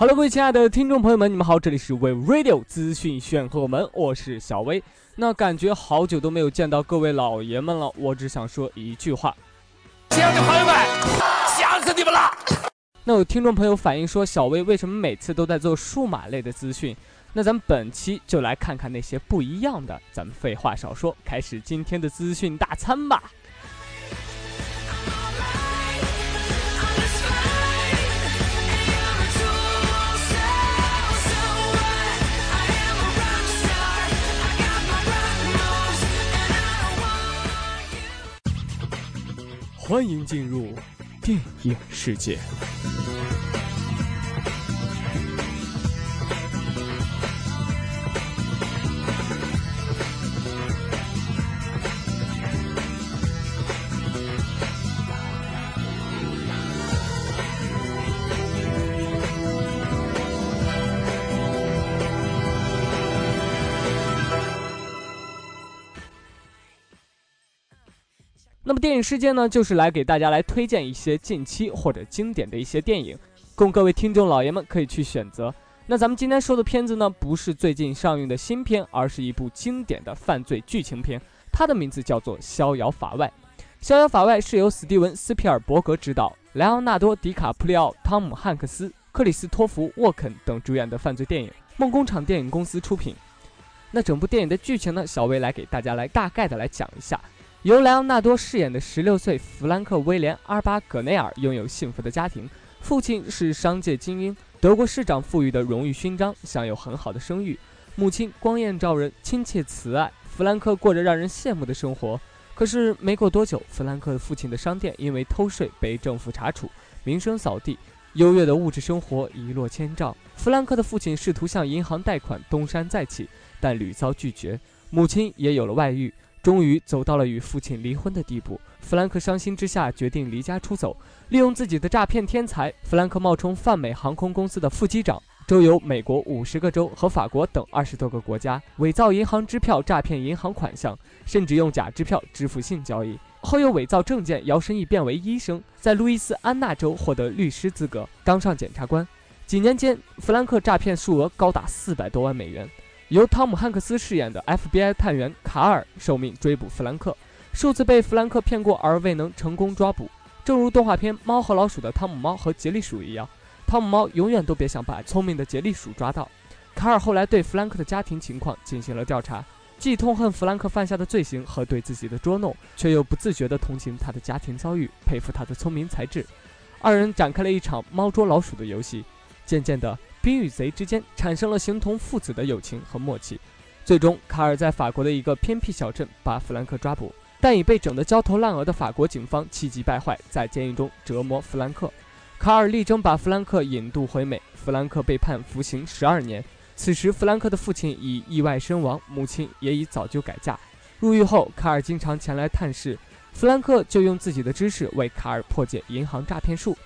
Hello，各位亲爱的听众朋友们，你们好，这里是 We Radio 资讯炫赫门，我是小薇。那感觉好久都没有见到各位老爷们了，我只想说一句话：亲爱的朋友们，想死你们了！那有听众朋友反映说，小薇为什么每次都在做数码类的资讯？那咱们本期就来看看那些不一样的。咱们废话少说，开始今天的资讯大餐吧。欢迎进入电影世界。电影世界呢，就是来给大家来推荐一些近期或者经典的一些电影，供各位听众老爷们可以去选择。那咱们今天说的片子呢，不是最近上映的新片，而是一部经典的犯罪剧情片，它的名字叫做《逍遥法外》。《逍遥法外》是由史蒂文·斯皮尔伯格执导，莱昂纳多·迪卡普里奥、汤姆·汉克斯、克里斯托弗·沃肯等主演的犯罪电影，梦工厂电影公司出品。那整部电影的剧情呢，小薇来给大家来大概的来讲一下。由莱昂纳多饰演的十六岁弗兰克·威廉·阿尔巴·葛内尔拥有幸福的家庭，父亲是商界精英，德国市长赋予的荣誉勋章，享有很好的声誉。母亲光艳照人，亲切慈爱，弗兰克过着让人羡慕的生活。可是没过多久，弗兰克父亲的商店因为偷税被政府查处，名声扫地，优越的物质生活一落千丈。弗兰克的父亲试图向银行贷款东山再起，但屡遭拒绝。母亲也有了外遇。终于走到了与父亲离婚的地步，弗兰克伤心之下决定离家出走，利用自己的诈骗天才，弗兰克冒充泛美航空公司的副机长，周游美国五十个州和法国等二十多个国家，伪造银行支票诈骗银行款项，甚至用假支票支付性交易，后又伪造证件，摇身一变为医生，在路易斯安那州获得律师资格，当上检察官。几年间，弗兰克诈骗数额高达四百多万美元。由汤姆·汉克斯饰演的 FBI 探员卡尔受命追捕弗兰克，数次被弗兰克骗过而未能成功抓捕。正如动画片《猫和老鼠》的汤姆猫和杰利鼠一样，汤姆猫永远都别想把聪明的杰利鼠抓到。卡尔后来对弗兰克的家庭情况进行了调查，既痛恨弗兰克犯下的罪行和对自己的捉弄，却又不自觉地同情他的家庭遭遇，佩服他的聪明才智。二人展开了一场猫捉老鼠的游戏，渐渐的。兵与贼之间产生了形同父子的友情和默契，最终卡尔在法国的一个偏僻小镇把弗兰克抓捕，但已被整得焦头烂额的法国警方气急败坏，在监狱中折磨弗兰克。卡尔力争把弗兰克引渡回美，弗兰克被判服刑十二年。此时，弗兰克的父亲已意外身亡，母亲也已早就改嫁。入狱后，卡尔经常前来探视，弗兰克就用自己的知识为卡尔破解银行诈骗术。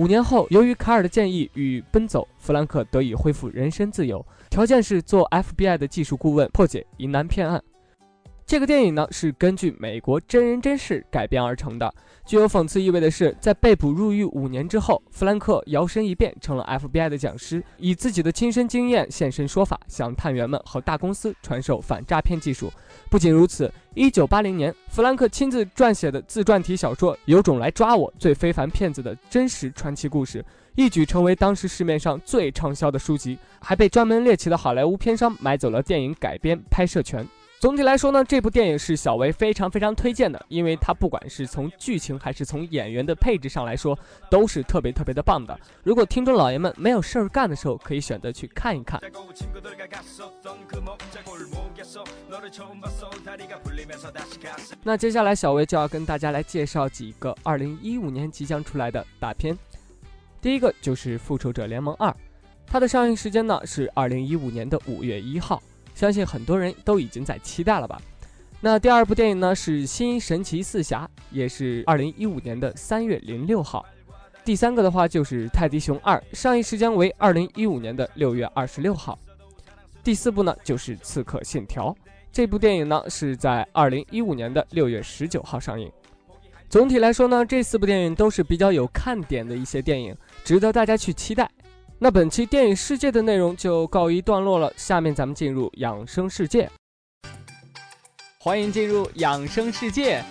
五年后，由于卡尔的建议与奔走，弗兰克得以恢复人身自由，条件是做 FBI 的技术顾问，破解疑难骗案。这个电影呢是根据美国真人真事改编而成的。具有讽刺意味的是，在被捕入狱五年之后，弗兰克摇身一变成了 FBI 的讲师，以自己的亲身经验现身说法，向探员们和大公司传授反诈骗技术。不仅如此，一九八零年，弗兰克亲自撰写的自传体小说《有种来抓我：最非凡骗子的真实传奇故事》，一举成为当时市面上最畅销的书籍，还被专门猎奇的好莱坞片商买走了电影改编拍摄权。总体来说呢，这部电影是小维非常非常推荐的，因为它不管是从剧情还是从演员的配置上来说，都是特别特别的棒的。如果听众老爷们没有事儿干的时候，可以选择去看一看。那接下来小维就要跟大家来介绍几个2015年即将出来的大片，第一个就是《复仇者联盟二》，它的上映时间呢是2015年的5月1号。相信很多人都已经在期待了吧？那第二部电影呢是《新神奇四侠》，也是二零一五年的三月零六号。第三个的话就是《泰迪熊二》，上映时间为二零一五年的六月二十六号。第四部呢就是《刺客信条》，这部电影呢是在二零一五年的六月十九号上映。总体来说呢，这四部电影都是比较有看点的一些电影，值得大家去期待。那本期电影世界的内容就告一段落了，下面咱们进入养生世界。欢迎进入养生世界。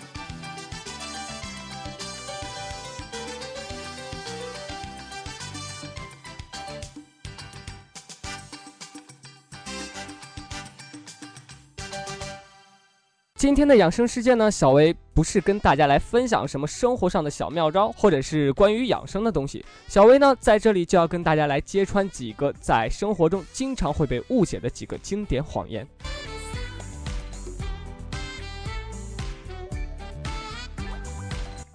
今天的养生世界呢，小薇不是跟大家来分享什么生活上的小妙招，或者是关于养生的东西。小薇呢，在这里就要跟大家来揭穿几个在生活中经常会被误解的几个经典谎言。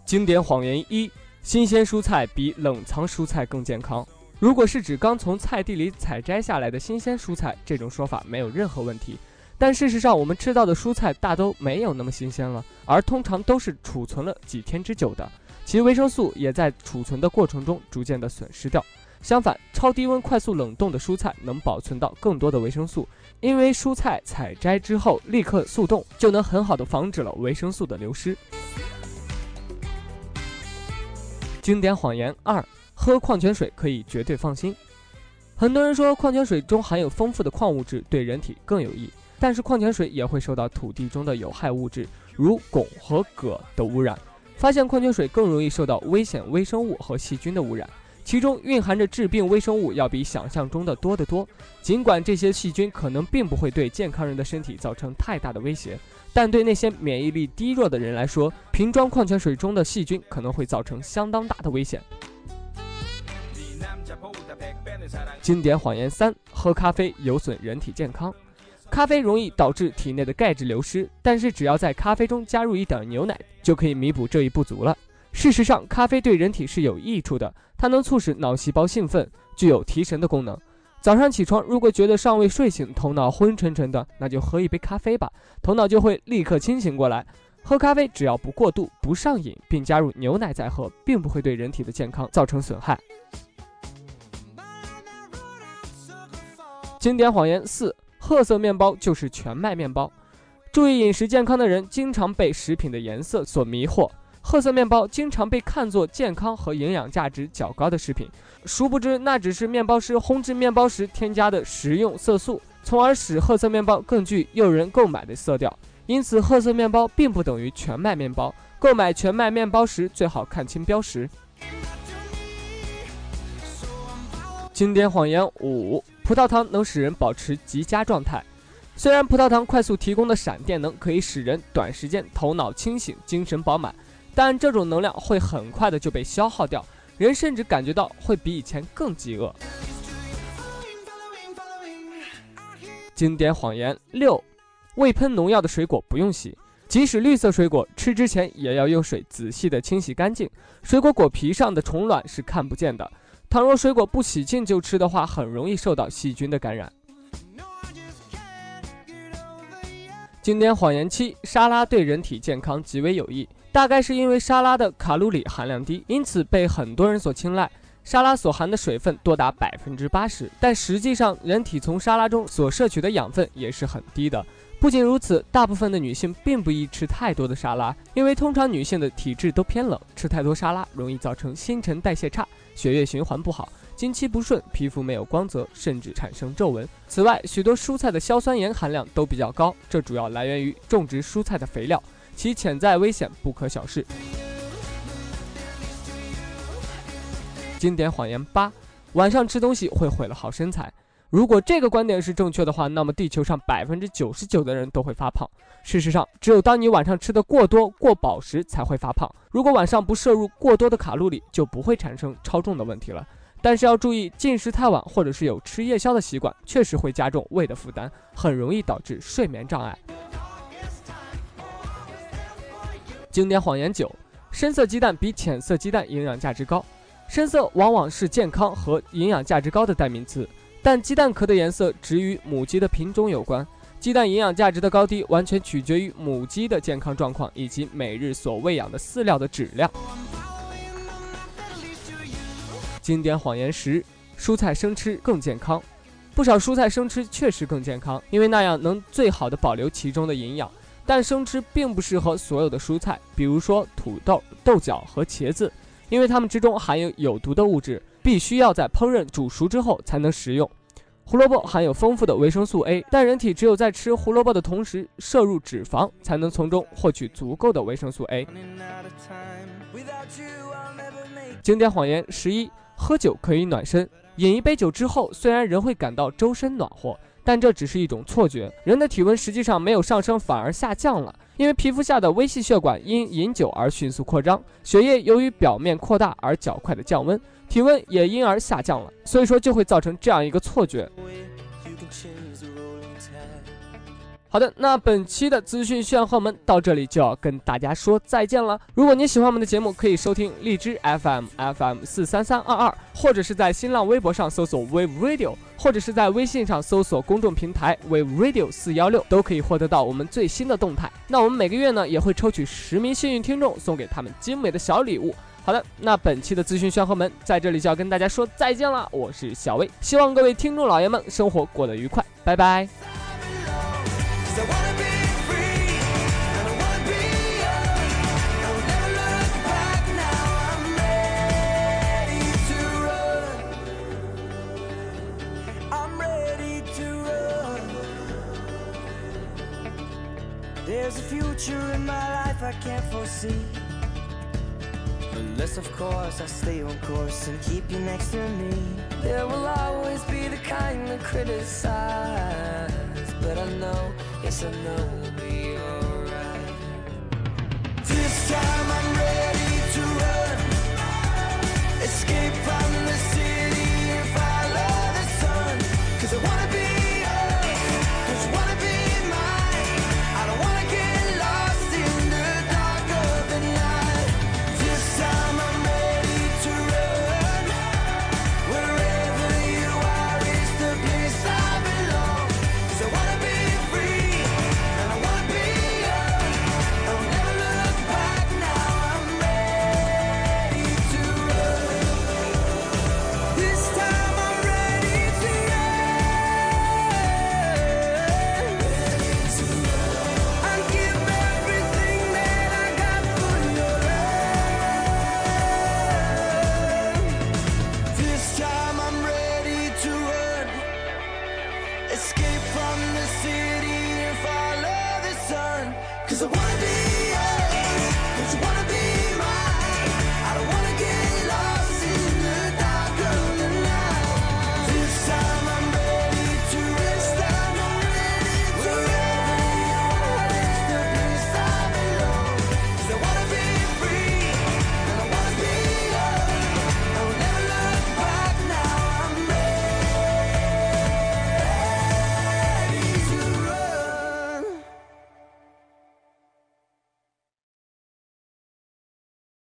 经典谎言一：新鲜蔬菜比冷藏蔬菜更健康。如果是指刚从菜地里采摘下来的新鲜蔬菜，这种说法没有任何问题。但事实上，我们吃到的蔬菜大都没有那么新鲜了，而通常都是储存了几天之久的，其维生素也在储存的过程中逐渐的损失掉。相反，超低温快速冷冻的蔬菜能保存到更多的维生素，因为蔬菜采摘之后立刻速冻，就能很好的防止了维生素的流失。经典谎言二：喝矿泉水可以绝对放心。很多人说矿泉水中含有丰富的矿物质，对人体更有益。但是矿泉水也会受到土地中的有害物质，如汞和铬的污染。发现矿泉水更容易受到危险微生物和细菌的污染，其中蕴含着致病微生物要比想象中的多得多。尽管这些细菌可能并不会对健康人的身体造成太大的威胁，但对那些免疫力低弱的人来说，瓶装矿泉水中的细菌可能会造成相当大的危险。经典谎言三：喝咖啡有损人体健康。咖啡容易导致体内的钙质流失，但是只要在咖啡中加入一点牛奶，就可以弥补这一不足了。事实上，咖啡对人体是有益处的，它能促使脑细胞兴奋，具有提神的功能。早上起床，如果觉得尚未睡醒，头脑昏沉沉的，那就喝一杯咖啡吧，头脑就会立刻清醒过来。喝咖啡只要不过度、不上瘾，并加入牛奶再喝，并不会对人体的健康造成损害。经典谎言四。褐色面包就是全麦面包。注意饮食健康的人经常被食品的颜色所迷惑。褐色面包经常被看作健康和营养价值较高的食品，殊不知那只是面包师烘制面包时添加的食用色素，从而使褐色面包更具诱人购买的色调。因此，褐色面包并不等于全麦面包。购买全麦面包时，最好看清标识。经典谎言五。葡萄糖能使人保持极佳状态。虽然葡萄糖快速提供的闪电能可以使人短时间头脑清醒、精神饱满，但这种能量会很快的就被消耗掉，人甚至感觉到会比以前更饥饿。经典谎言六：未喷农药的水果不用洗，即使绿色水果吃之前也要用水仔细的清洗干净。水果果皮上的虫卵是看不见的。倘若水果不洗净就吃的话，很容易受到细菌的感染。经典谎言七：沙拉对人体健康极为有益。大概是因为沙拉的卡路里含量低，因此被很多人所青睐。沙拉所含的水分多达百分之八十，但实际上人体从沙拉中所摄取的养分也是很低的。不仅如此，大部分的女性并不宜吃太多的沙拉，因为通常女性的体质都偏冷，吃太多沙拉容易造成新陈代谢差。血液循环不好，经期不顺，皮肤没有光泽，甚至产生皱纹。此外，许多蔬菜的硝酸盐含量都比较高，这主要来源于种植蔬菜的肥料，其潜在危险不可小视。经典谎言八：晚上吃东西会毁了好身材。如果这个观点是正确的话，那么地球上百分之九十九的人都会发胖。事实上，只有当你晚上吃的过多、过饱时才会发胖。如果晚上不摄入过多的卡路里，就不会产生超重的问题了。但是要注意，进食太晚或者是有吃夜宵的习惯，确实会加重胃的负担，很容易导致睡眠障碍。经典谎言九：深色鸡蛋比浅色鸡蛋营养价值高。深色往往是健康和营养价值高的代名词。但鸡蛋壳的颜色只与母鸡的品种有关，鸡蛋营养价值的高低完全取决于母鸡的健康状况以及每日所喂养的饲料的质量。经典谎言十：蔬菜生吃更健康。不少蔬菜生吃确实更健康，因为那样能最好的保留其中的营养。但生吃并不适合所有的蔬菜，比如说土豆、豆角和茄子，因为它们之中含有有毒的物质。必须要在烹饪煮熟之后才能食用。胡萝卜含有丰富的维生素 A，但人体只有在吃胡萝卜的同时摄入脂肪，才能从中获取足够的维生素 A。经典谎言十一：喝酒可以暖身。饮一杯酒之后，虽然人会感到周身暖和，但这只是一种错觉。人的体温实际上没有上升，反而下降了，因为皮肤下的微细血管因饮酒而迅速扩张，血液由于表面扩大而较快的降温。体温也因而下降了，所以说就会造成这样一个错觉。好的，那本期的资讯炫后门到这里就要跟大家说再见了。如果你喜欢我们的节目，可以收听荔枝 FM FM 四三三二二，或者是在新浪微博上搜索 Wave Radio，或者是在微信上搜索公众平台 Wave Radio 四幺六，都可以获得到我们最新的动态。那我们每个月呢也会抽取十名幸运听众，送给他们精美的小礼物。好的，那本期的资讯炫后门在这里就要跟大家说再见了。我是小薇，希望各位听众老爷们生活过得愉快，拜拜。Unless, of course, I stay on course and keep you next to me. There will always be the kind that criticize, but I know, yes, I know we'll be alright. This time I'm ready to run, escape